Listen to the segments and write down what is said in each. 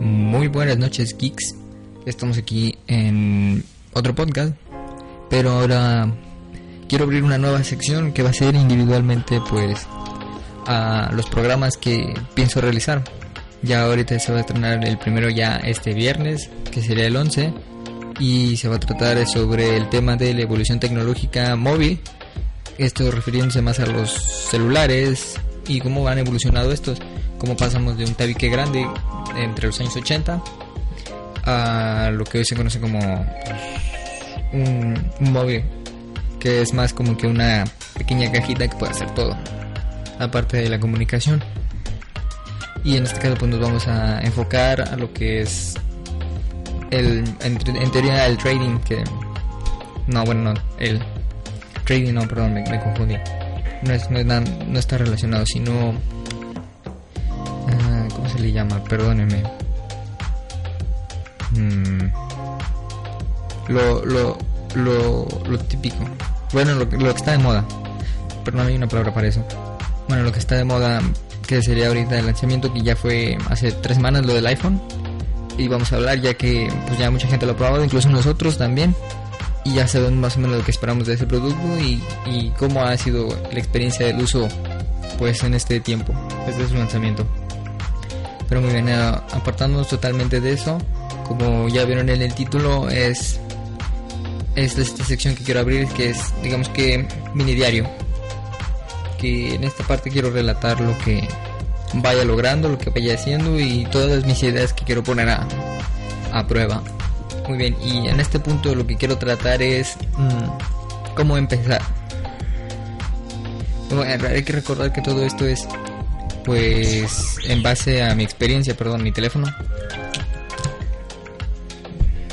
Muy buenas noches, geeks. Estamos aquí en otro podcast, pero ahora quiero abrir una nueva sección que va a ser individualmente, pues, a los programas que pienso realizar. Ya ahorita se va a estrenar el primero ya este viernes, que sería el 11, y se va a tratar sobre el tema de la evolución tecnológica móvil. Esto refiriéndose más a los celulares y cómo han evolucionado estos, cómo pasamos de un tabique grande entre los años 80 a lo que hoy se conoce como un, un móvil, que es más como que una pequeña cajita que puede hacer todo, aparte de la comunicación. Y en este caso pues nos vamos a enfocar a lo que es el en, teoría el trading que no bueno no el trading no perdón me, confundí no es, no, es no está relacionado sino cómo se le llama perdónenme Mm, lo, lo, lo, lo típico. Bueno lo, que- está de moda. Pero no hay una palabra para eso. Bueno lo que está de moda que sería ahorita el lanzamiento que ya fue hace tres semanas lo del iPhone. Y vamos a hablar ya que pues ya mucha gente lo ha probado, incluso nosotros también. Y ya sabemos más o menos lo que esperamos de ese producto y, y cómo ha sido la experiencia del uso pues en este tiempo desde su lanzamiento. Pero muy bien, eh, apartándonos totalmente de eso, como ya vieron en el título es es esta sección que quiero abrir que es digamos que mini diario que en esta parte quiero relatar lo que vaya logrando, lo que vaya haciendo y todas mis ideas que quiero poner a, a prueba. Muy bien, y en este punto lo que quiero tratar es mm, cómo empezar. Bueno, hay que recordar que todo esto es pues en base a mi experiencia, perdón, mi teléfono.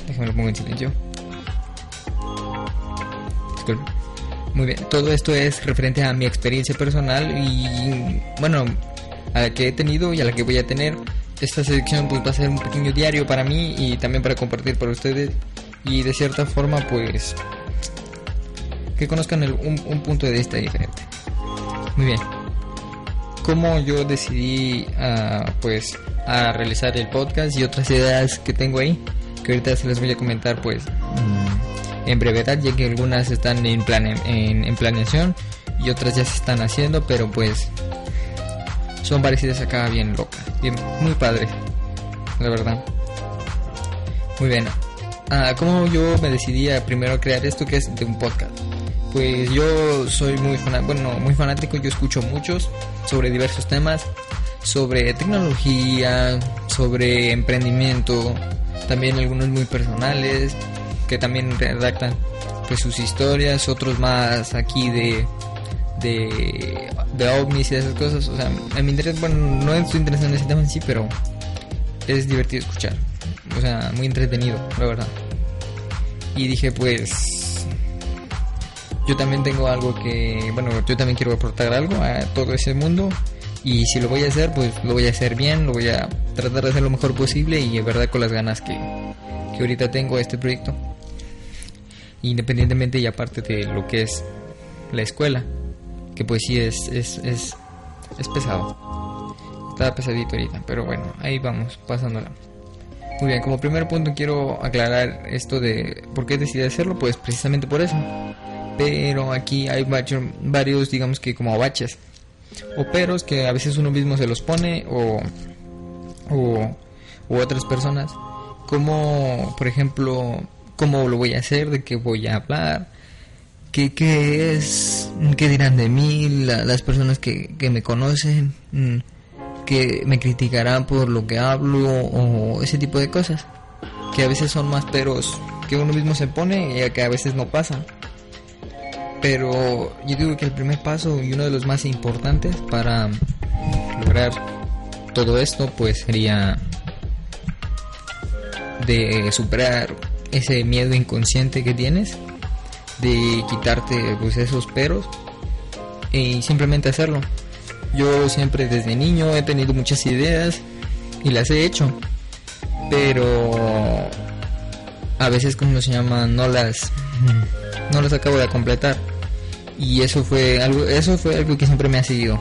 Déjame lo pongo en silencio. Muy bien, todo esto es referente a mi experiencia personal y bueno, a la que he tenido y a la que voy a tener. Esta sección pues va a ser un pequeño diario para mí y también para compartir para ustedes y de cierta forma pues que conozcan el- un, un punto de vista diferente. Muy bien. Cómo yo decidí ah, pues a realizar el podcast y otras ideas que tengo ahí que ahorita se les voy a comentar pues mm, en brevedad ya que algunas están en, plane- en, planeación y otras ya se están haciendo pero pues son parecidas acá bien locas, bien, muy padres, la verdad. Muy bien. Ah, ¿Cómo yo me decidí a primero crear esto que es de un podcast? Pues yo soy muy fana- bueno, muy fanático, yo escucho muchos sobre diversos temas, sobre tecnología, sobre emprendimiento, también algunos muy personales que también redactan pues sus historias, otros más aquí de de, ovnis y esas cosas. O sea, a mi interés, bueno, no estoy interesado en ese tema en sí, pero es divertido escuchar. O sea, muy entretenido, la verdad. Y dije, pues, yo también tengo algo que, bueno, yo también quiero aportar algo a todo ese mundo. Y si lo voy a hacer, pues lo voy a hacer bien, lo voy a tratar de hacer lo mejor posible y de verdad con las ganas que, que ahorita tengo a este proyecto. Independientemente y aparte de lo que es la escuela que pues sí es, es, es, es pesado. Está pesadito ahorita, pero bueno, ahí vamos, pasándola. Muy bien, como primer punto quiero aclarar esto de por qué decidí hacerlo, pues precisamente por eso. Pero aquí hay varios, digamos que como baches o peros que a veces uno mismo se los pone o, o otras personas. Como, por ejemplo, cómo lo voy a hacer, de qué voy a hablar, qué, qué es, qué dirán de mí la- las personas que, que me conocen, mm, que me criticarán por lo que hablo o ese tipo de cosas. Que a veces son más peros que uno mismo se pone y que a veces no pasan. Pero yo digo que el primer paso y uno de los más importantes para lograr todo esto pues sería de superar ese miedo inconsciente que tienes, de quitarte pues esos peros y simplemente hacerlo. Yo siempre desde niño he tenido muchas ideas y las he hecho, pero a veces como se llama no las no las acabo de completar. Y eso fue algo eso fue algo que siempre me ha seguido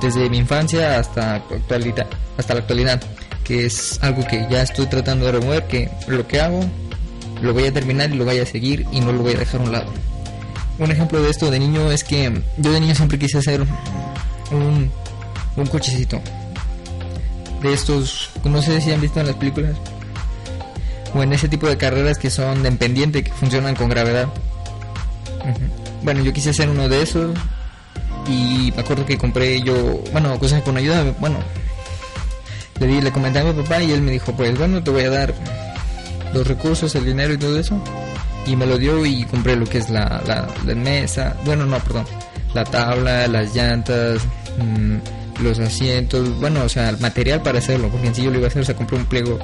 desde mi infancia hasta actualidad hasta la actualidad que es algo que ya estoy tratando de remover que lo que hago lo voy a terminar y lo voy a seguir y no lo voy a dejar a un lado. Un ejemplo de esto de niño es que yo de niño siempre quise hacer un, un cochecito. De estos no sé si han visto en las películas o en ese tipo de carreras que son de pendiente que funcionan con gravedad. Bueno yo quise hacer uno de esos y me acuerdo que compré yo bueno cosas con ayuda bueno le di le comenté a mi papá y él me dijo pues bueno te voy a dar los recursos el dinero y todo eso y me lo dio y compré lo que es la, la, mesa, bueno, no, perdón, la tabla, las llantas, mm, los asientos, bueno, o sea, el material para hacerlo, porque en sí yo lo iba a hacer, o sea, compré un pliego,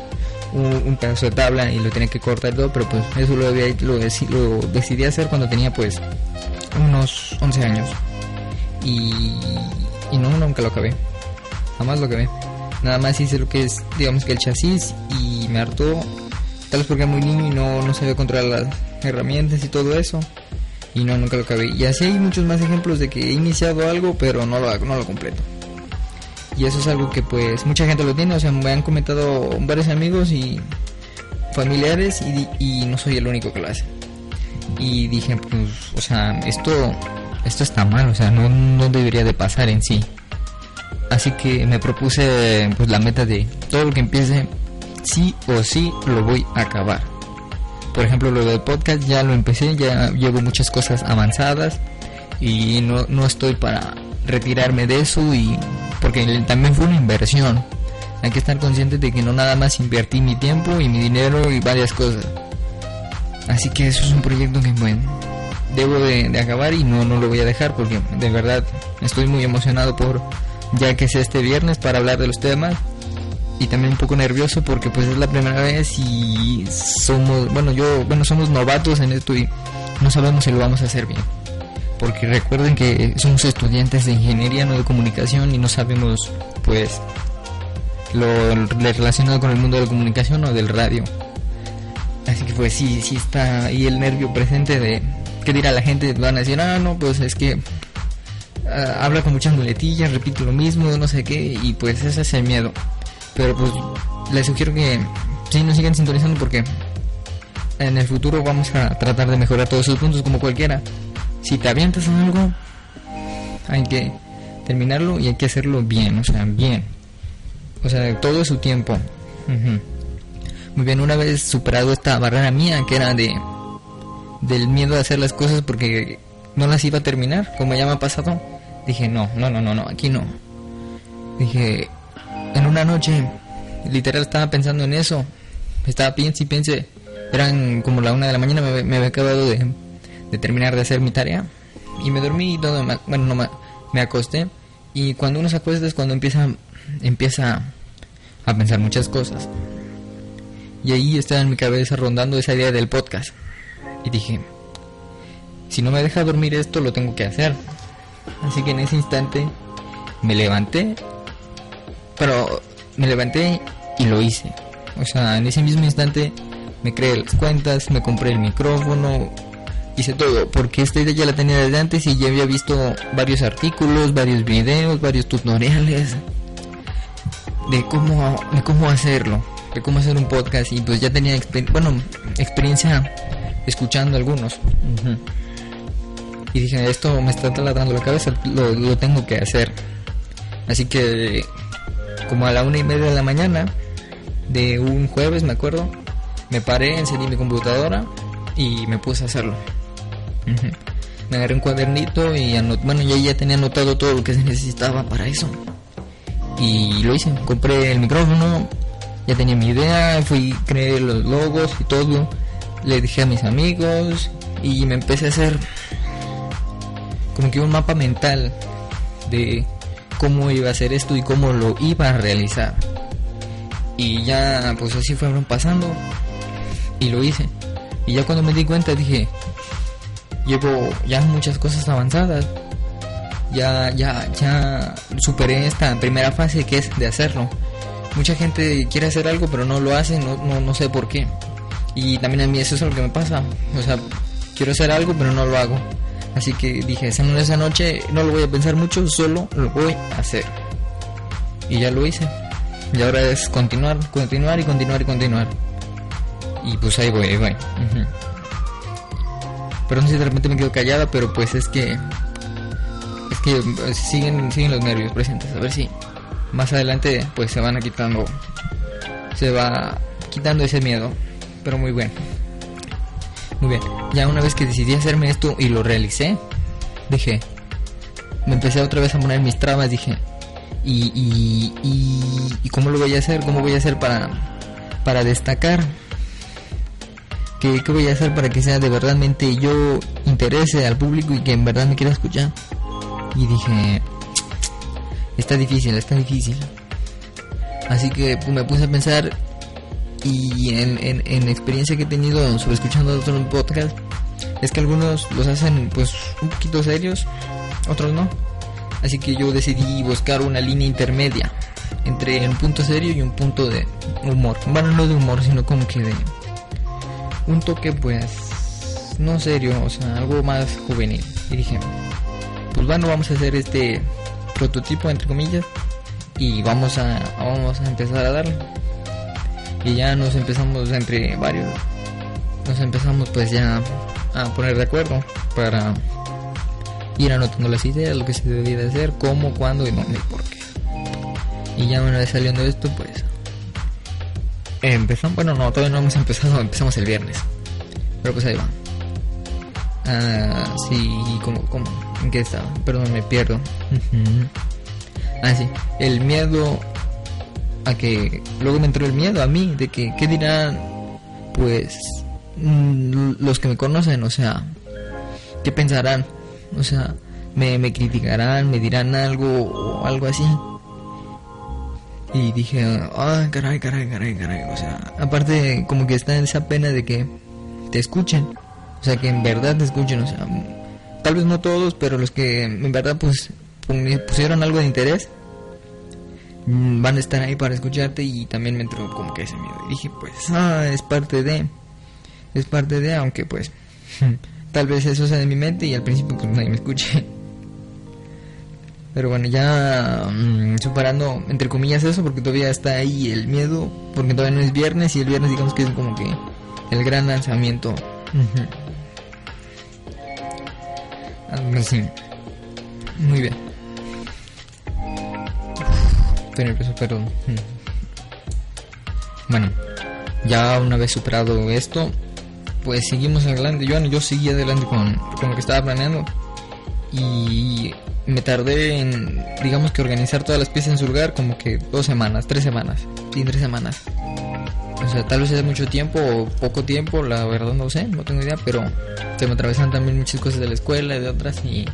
un, pedazo de tabla y lo tenía que cortar todo, pero pues eso lo, había, lo, lo decidí hacer cuando tenía pues unos 11 años. Y, y no, nunca lo acabé, jamás lo acabé. Nada más hice lo que es, digamos que el chasis y me hartó, tal vez porque era muy niño y no, no sabía controlar las herramientas y todo eso. Y no, nunca lo acabé. Y así hay muchos más ejemplos de que he iniciado algo, pero no lo, no lo completo. Y eso es algo que pues mucha gente lo tiene, o sea, me han comentado varios amigos y familiares y, y no soy el único que lo hace. Y dije, pues, o sea, esto, esto está mal, o sea, no, no debería de pasar en sí. Así que me propuse pues la meta de todo lo que empiece, sí o sí lo voy a acabar. Por ejemplo, lo del podcast ya lo empecé, ya llevo muchas cosas avanzadas y no, no estoy para retirarme de eso y porque también fue una inversión. Hay que estar consciente de que no nada más invertí mi tiempo y mi dinero y varias cosas. Así que eso es un proyecto que bueno, debo de, de, acabar y no, no lo voy a dejar porque de verdad estoy muy emocionado por ya que sea este viernes para hablar de los temas y también un poco nervioso porque pues es la primera vez y somos, bueno, yo, bueno, somos novatos en esto y no sabemos si lo vamos a hacer bien. Porque recuerden que somos estudiantes de ingeniería, no de comunicación y no sabemos pues lo relacionado con el mundo de la comunicación o del radio. Así que pues sí, sí está ahí el nervio presente de qué dirá la gente, van a decir, ah, no, pues es que ah, habla con muchas muletillas, repite lo mismo, no sé qué, y pues ese es el miedo. Pero pues les sugiero que sí nos sigan sintonizando porque en el futuro vamos a tratar de mejorar todos esos puntos como cualquiera. Si te avientas en algo, hay que terminarlo y hay que hacerlo bien, o sea, bien. O sea, todo su tiempo. Muy bien, una vez superado esta barrera mía que era de del miedo a hacer las cosas porque no las iba a terminar, como ya me ha pasado, dije, no, no, no, no, no, aquí no. Dije, en una noche, literal estaba pensando en eso. Estaba piense y piense. Eran como la una de la mañana, me, había acabado de, terminar de hacer mi tarea. Y me dormí y todo. Bueno, no me, acosté. Y cuando uno se acuesta es cuando empieza, empieza a pensar muchas cosas. Y ahí estaba en mi cabeza rondando esa idea del podcast. Y dije, si no me deja dormir esto, lo tengo que hacer. Así que en ese instante me levanté pero me levanté y lo hice. O sea, en ese mismo instante me creé las cuentas, me compré el micrófono, hice todo, porque esta idea ya la tenía desde antes y ya había visto varios artículos, varios videos, varios tutoriales de cómo, de cómo hacerlo, de cómo hacer un podcast y pues ya tenía bueno, experiencia escuchando algunos. Y dije, esto me está taladrando la cabeza, lo, lo tengo que hacer. Así que como a la una y media de la mañana de un jueves, me acuerdo, me paré, encendí mi computadora y me puse a hacerlo. Me agarré un cuadernito y bueno, ya, ya tenía anotado todo lo que se necesitaba para eso. Y lo hice, compré el micrófono, ya tenía mi idea, fui, creé los logos y todo. Le dije a mis amigos y me empecé a hacer como que un mapa mental de cómo iba a hacer esto y cómo lo iba a realizar. Y ya, pues así fueron pasando. Y lo hice. Y ya cuando me di cuenta dije, llevo ya muchas cosas avanzadas. Ya, ya, ya superé esta primera fase que es de hacerlo. Mucha gente quiere hacer algo pero no lo hace, no, no, no sé por qué. Y también a mí eso es lo que me pasa. O sea, quiero hacer algo pero no lo hago. Así que dije, esa noche no lo voy a pensar mucho, solo lo voy a hacer. Y ya lo hice. Y ahora es continuar, continuar y continuar y continuar. Y pues ahí voy, ahí voy. Perdón si de repente me quedo callada, pero pues es que... Es que siguen, siguen los nervios presentes. A ver si más adelante pues se van a quitando... Se va quitando ese miedo. Pero muy bueno. Muy bien. Ya una vez que decidí hacerme esto y lo realicé, dije... Me empecé otra vez a poner mis trabas, dije... Y, y, y, y cómo lo voy a hacer, cómo voy a hacer para, para destacar ¿Qué, voy a hacer para que sea de verdadmente yo interese al público y que en verdad me quiera escuchar? Y dije, está difícil, está difícil. Así que pues, me puse a pensar y en, en, experiencia que he tenido sobre escuchando otros podcasts, es que algunos los hacen pues un poquito serios, otros no. Así que yo decidí buscar una línea intermedia entre un punto serio y un punto de humor. Bueno, no de humor, sino como que de un toque pues no serio, o sea, algo más juvenil. Y dije, pues bueno, vamos a hacer este prototipo entre comillas y vamos a vamos a empezar a darlo. Y ya nos empezamos entre varios nos empezamos pues ya a poner de acuerdo para ir anotando las ideas, lo que se debía de hacer, cómo, cuándo y dónde y por qué. Y ya una vez saliendo esto, pues Empezamos, bueno, no, todavía no hemos empezado, empezamos el viernes. Pero pues ahí va. Ah, sí, ¿cómo, cómo? ¿En qué estaba? Perdón, me pierdo. ah, sí, el miedo a que... Luego me entró el miedo a mí, de que, ¿qué dirán? Pues mm, los que me conocen, o sea, ¿qué pensarán? O sea, me, me criticarán, me dirán algo o algo así. Y dije, ah, caray, caray, caray, caray. O sea, aparte, como que está esa pena de que te escuchen. O sea, que en verdad te escuchen. O sea, tal vez no todos, pero los que en verdad pues pusieron algo de interés mm, van a estar ahí para escucharte y también me entró como que ese miedo. Y dije, pues, ah, es parte de. Es parte de, aunque pues. tal vez eso sea de mi mente y al principio pues nadie me escuche. Pero bueno, ya mm, superando, entre comillas, eso, porque todavía está ahí el miedo, porque todavía no es viernes y el viernes digamos que es como que el gran lanzamiento. Así. Muy bien. Estoy perdón. Bueno, ya una vez superado esto, pues seguimos adelante. Yo, yo seguí adelante con, con lo que estaba planeando. Y me tardé en, digamos que organizar todas las piezas en su lugar como que dos semanas, tres semanas, sí, tres semanas. O sea, tal vez es mucho tiempo o poco tiempo, la verdad no sé, no tengo idea, pero se me atravesan también muchas cosas de la escuela y de otras y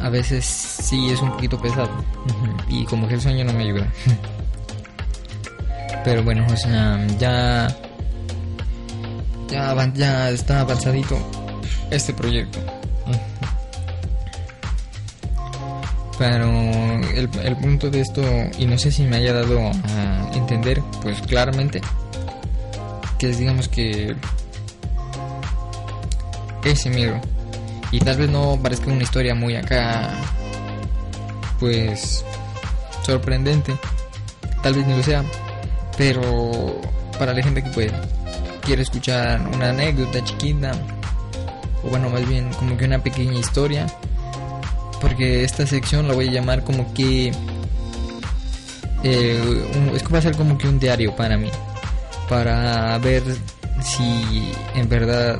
a veces sí es un poquito pesado. Y como que el sueño no me ayuda. pero bueno, o sea, ya, ya, ya está avanzadito este proyecto. Pero el, el, punto de esto, y no sé si me haya dado a entender, pues claramente, que es digamos que ese miedo. Y tal vez no parezca una historia muy acá, pues sorprendente, tal vez ni lo sea, pero para la gente que puede quiere escuchar una anécdota chiquita, o bueno, más bien como que una pequeña historia, porque esta sección la voy a llamar como que eh, es que va a ser como que un diario para mí para ver si en verdad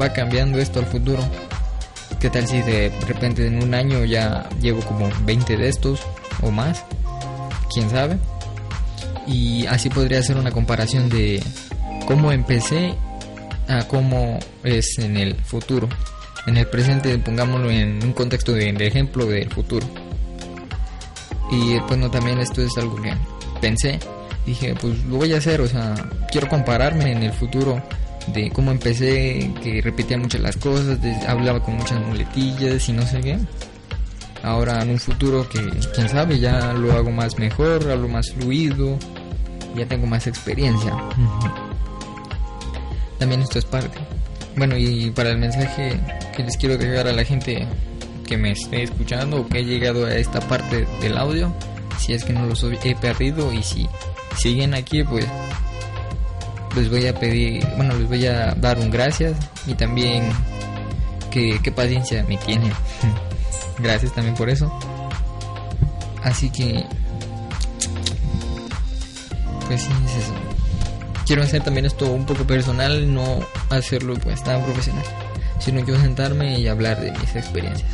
va cambiando esto al futuro. Qué tal si de repente en un año ya llevo como 20 de estos o más quién sabe y así podría hacer una comparación de cómo empecé a cómo es en el futuro en el presente, pongámoslo en un contexto de, ejemplo del futuro. Y bueno, también esto es algo que pensé dije, pues lo voy a hacer, o sea, quiero compararme en el futuro de cómo empecé, que repetía muchas las cosas, hablaba con muchas muletillas y no sé qué. Ahora en un futuro que, quién sabe, ya lo hago más mejor, hablo más fluido, ya tengo más experiencia. También esto es parte. Bueno, y para el mensaje que les quiero dejar a la gente que me esté escuchando o que he llegado a esta parte del audio, si es que no los he perdido y si siguen aquí, pues les voy a pedir, bueno, les voy a dar un gracias y también que, qué paciencia me tienen. gracias también por eso. Así que, pues sí, es eso. Quiero hacer también esto un poco personal, no hacerlo pues tan profesional, sino yo sentarme y hablar de mis experiencias.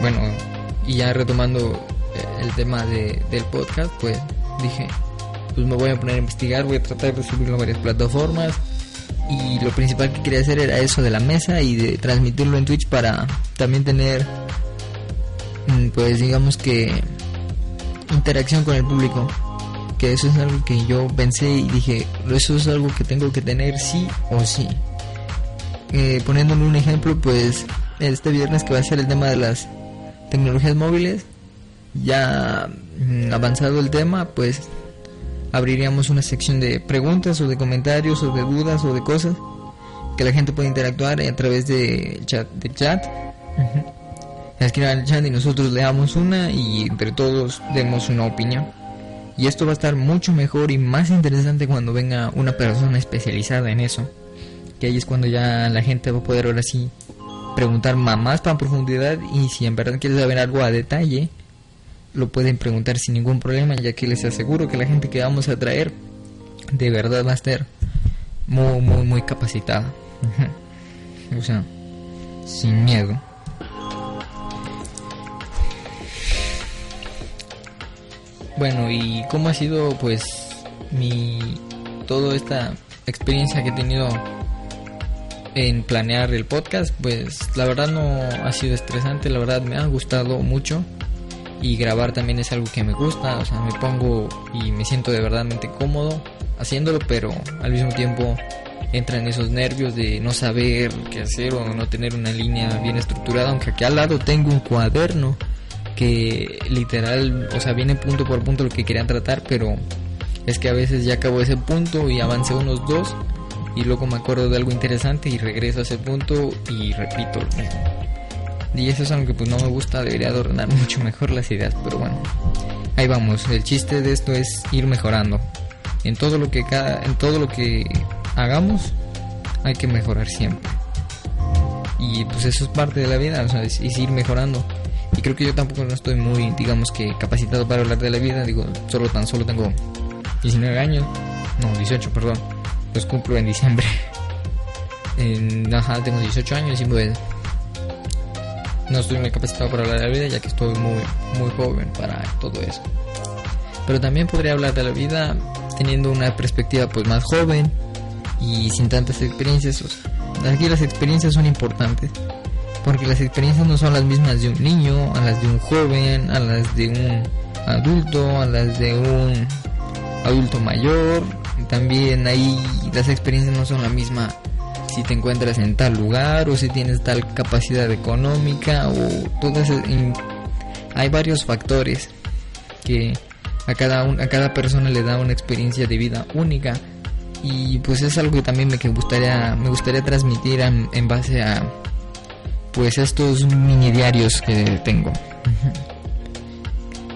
bueno, y ya retomando eh, el tema de, del podcast, pues dije, pues me voy a poner a investigar, voy a tratar de subirlo a varias plataformas. Y lo principal que quería hacer era eso de la mesa y de transmitirlo en Twitch para también tener, mm, pues digamos que, interacción con el público. Que eso es algo que yo pensé y dije, eso es algo que tengo que tener sí o sí. Eh, poniéndome un ejemplo, pues este viernes que va a ser el tema de las tecnologías móviles, ya mm, avanzado el tema, pues abriríamos una sección de preguntas o de comentarios o de dudas o de cosas que la gente puede interactuar a través de chat de chat. Escriban el chat y nosotros leamos una y entre todos demos una opinión y esto va a estar mucho mejor y más interesante cuando venga una persona especializada en eso que ahí es cuando ya la gente va a poder ahora sí preguntar más para profundidad y si en verdad quiere saber algo a detalle lo pueden preguntar sin ningún problema, ya que les aseguro que la gente que vamos a traer de verdad va a estar muy, muy, muy capacitada. o sea, sin miedo. Bueno, y cómo ha sido pues mi toda esta experiencia que he tenido en planear el podcast, pues la verdad no ha sido estresante, la verdad me ha gustado mucho y grabar también es algo que me gusta, o sea, me pongo y me siento de verdadmente cómodo haciéndolo, pero al mismo tiempo entran esos nervios de no saber qué hacer o no tener una línea bien estructurada, aunque aquí al lado tengo un cuaderno que literal, o sea, viene punto por punto lo que querían tratar, pero es que a veces ya acabo ese punto y avancé unos dos y luego me acuerdo de algo interesante y regreso a ese punto y repito lo mismo. Y eso es algo que pues no me gusta, debería adornar mucho mejor las ideas, pero bueno. Ahí vamos, el chiste de esto es ir mejorando. En todo lo que cada en todo lo que hagamos hay que mejorar siempre. Y pues eso es parte de la vida, o sea, es, ir mejorando. Creo que yo tampoco no estoy muy, digamos que capacitado para hablar de la vida, digo, solo tan solo tengo 19 años, no, 18, perdón. Los cumplo en diciembre. En, ajá, tengo 18 años y pues no estoy muy capacitado para hablar de la vida ya que estoy muy, muy joven para todo eso. Pero también podría hablar de la vida teniendo una perspectiva pues más joven y sin tantas experiencias. aquí las experiencias son importantes porque las experiencias no son las mismas de un niño, a las de un joven, a las de un adulto, a las de un adulto mayor. También ahí las experiencias no son la misma si te encuentras en tal lugar o si tienes tal capacidad económica o todas hay varios factores que a cada a cada persona le da una experiencia de vida única y pues es algo que también me que gustaría me gustaría transmitir en, base a pues estos mini diarios que tengo.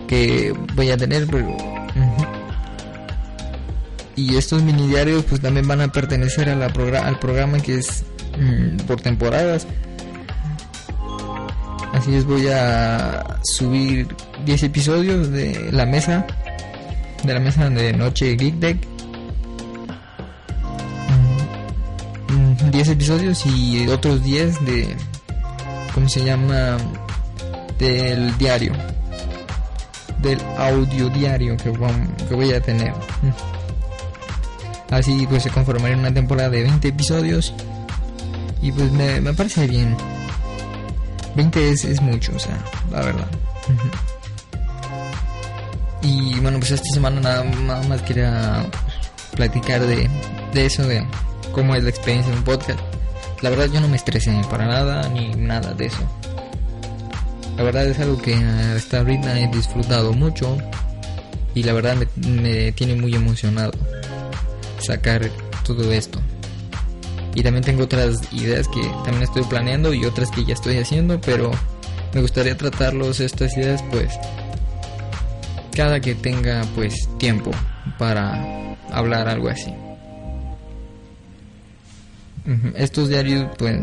Que voy a tener pero y estos mini diarios pues también van a pertenecer a la al programa que es mm, por temporadas. Así es voy a subir 10 episodios de la mesa de la mesa de noche Geek Deck. 10 mm, episodios y otros 10 de ¿cómo se llama? del diario del audio diario que, voy a tener Así pues se conformaría una temporada de 20 episodios. Y pues me, parece bien. 20 es, es mucho, o sea, la verdad. Y bueno, pues esta semana nada, nada más quería platicar de, de eso, de cómo es la experiencia de un podcast. La verdad yo no me estresé para nada ni nada de eso. La verdad es algo que hasta ahorita he disfrutado mucho y la verdad me, me tiene muy emocionado sacar todo esto. Y también tengo otras ideas que también estoy planeando y otras que ya estoy haciendo, pero me gustaría tratarlos estas ideas pues cada que tenga pues tiempo para hablar algo así. Estos diarios pues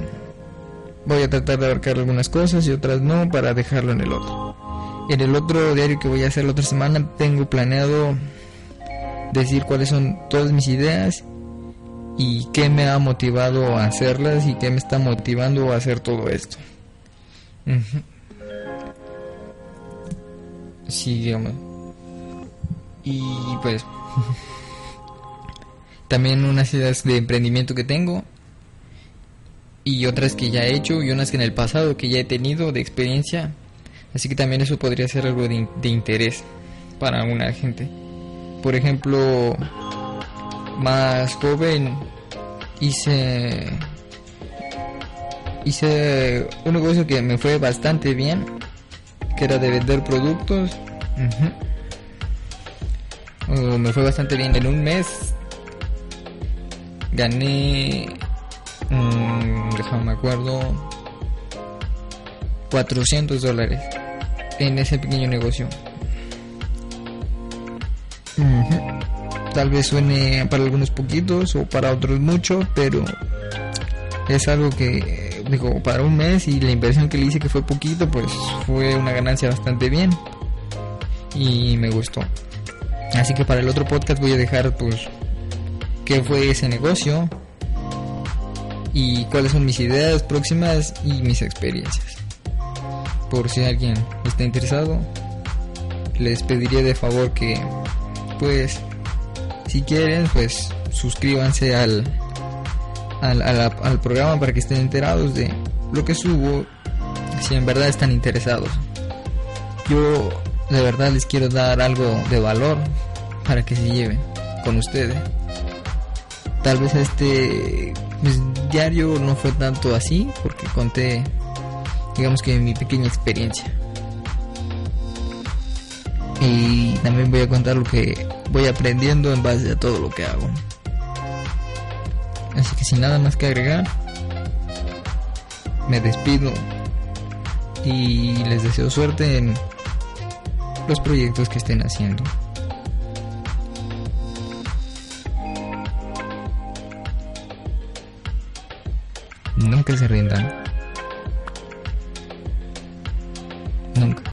voy a tratar de abarcar algunas cosas y otras no para dejarlo en el otro. En el otro diario que voy a hacer la otra semana tengo planeado decir cuáles son todas mis ideas y qué me ha motivado a hacerlas y qué me está motivando a hacer todo esto. Sí. Y pues también unas ideas de emprendimiento que tengo y otras que ya he hecho y unas que en el pasado que ya he tenido de experiencia. Así que también eso podría ser algo de, interés para alguna gente. Por ejemplo, más joven hice hice un negocio que me fue bastante bien, que era de vender productos. Uh, me fue bastante bien en un mes. Gané, um, me acuerdo, 400 dólares en ese pequeño negocio. Tal vez suene para algunos poquitos o para otros mucho, pero es algo que, digo, para un mes y la inversión que le hice que fue poquito, pues fue una ganancia bastante bien y me gustó. Así que para el otro podcast voy a dejar pues qué fue ese negocio y cuáles son mis ideas próximas y mis experiencias. Por si alguien está interesado, les pediría de favor que pues si quieren pues suscríbanse al al, al, programa para que estén enterados de lo que subo si en verdad están interesados yo de verdad les quiero dar algo de valor para que se lleven con ustedes tal vez este pues, diario no fue tanto así porque conté digamos que mi pequeña experiencia y también voy a contar lo que voy aprendiendo en base a todo lo que hago. Así que sin nada más que agregar, me despido y les deseo suerte en los proyectos que estén haciendo. Nunca se rindan. Nunca.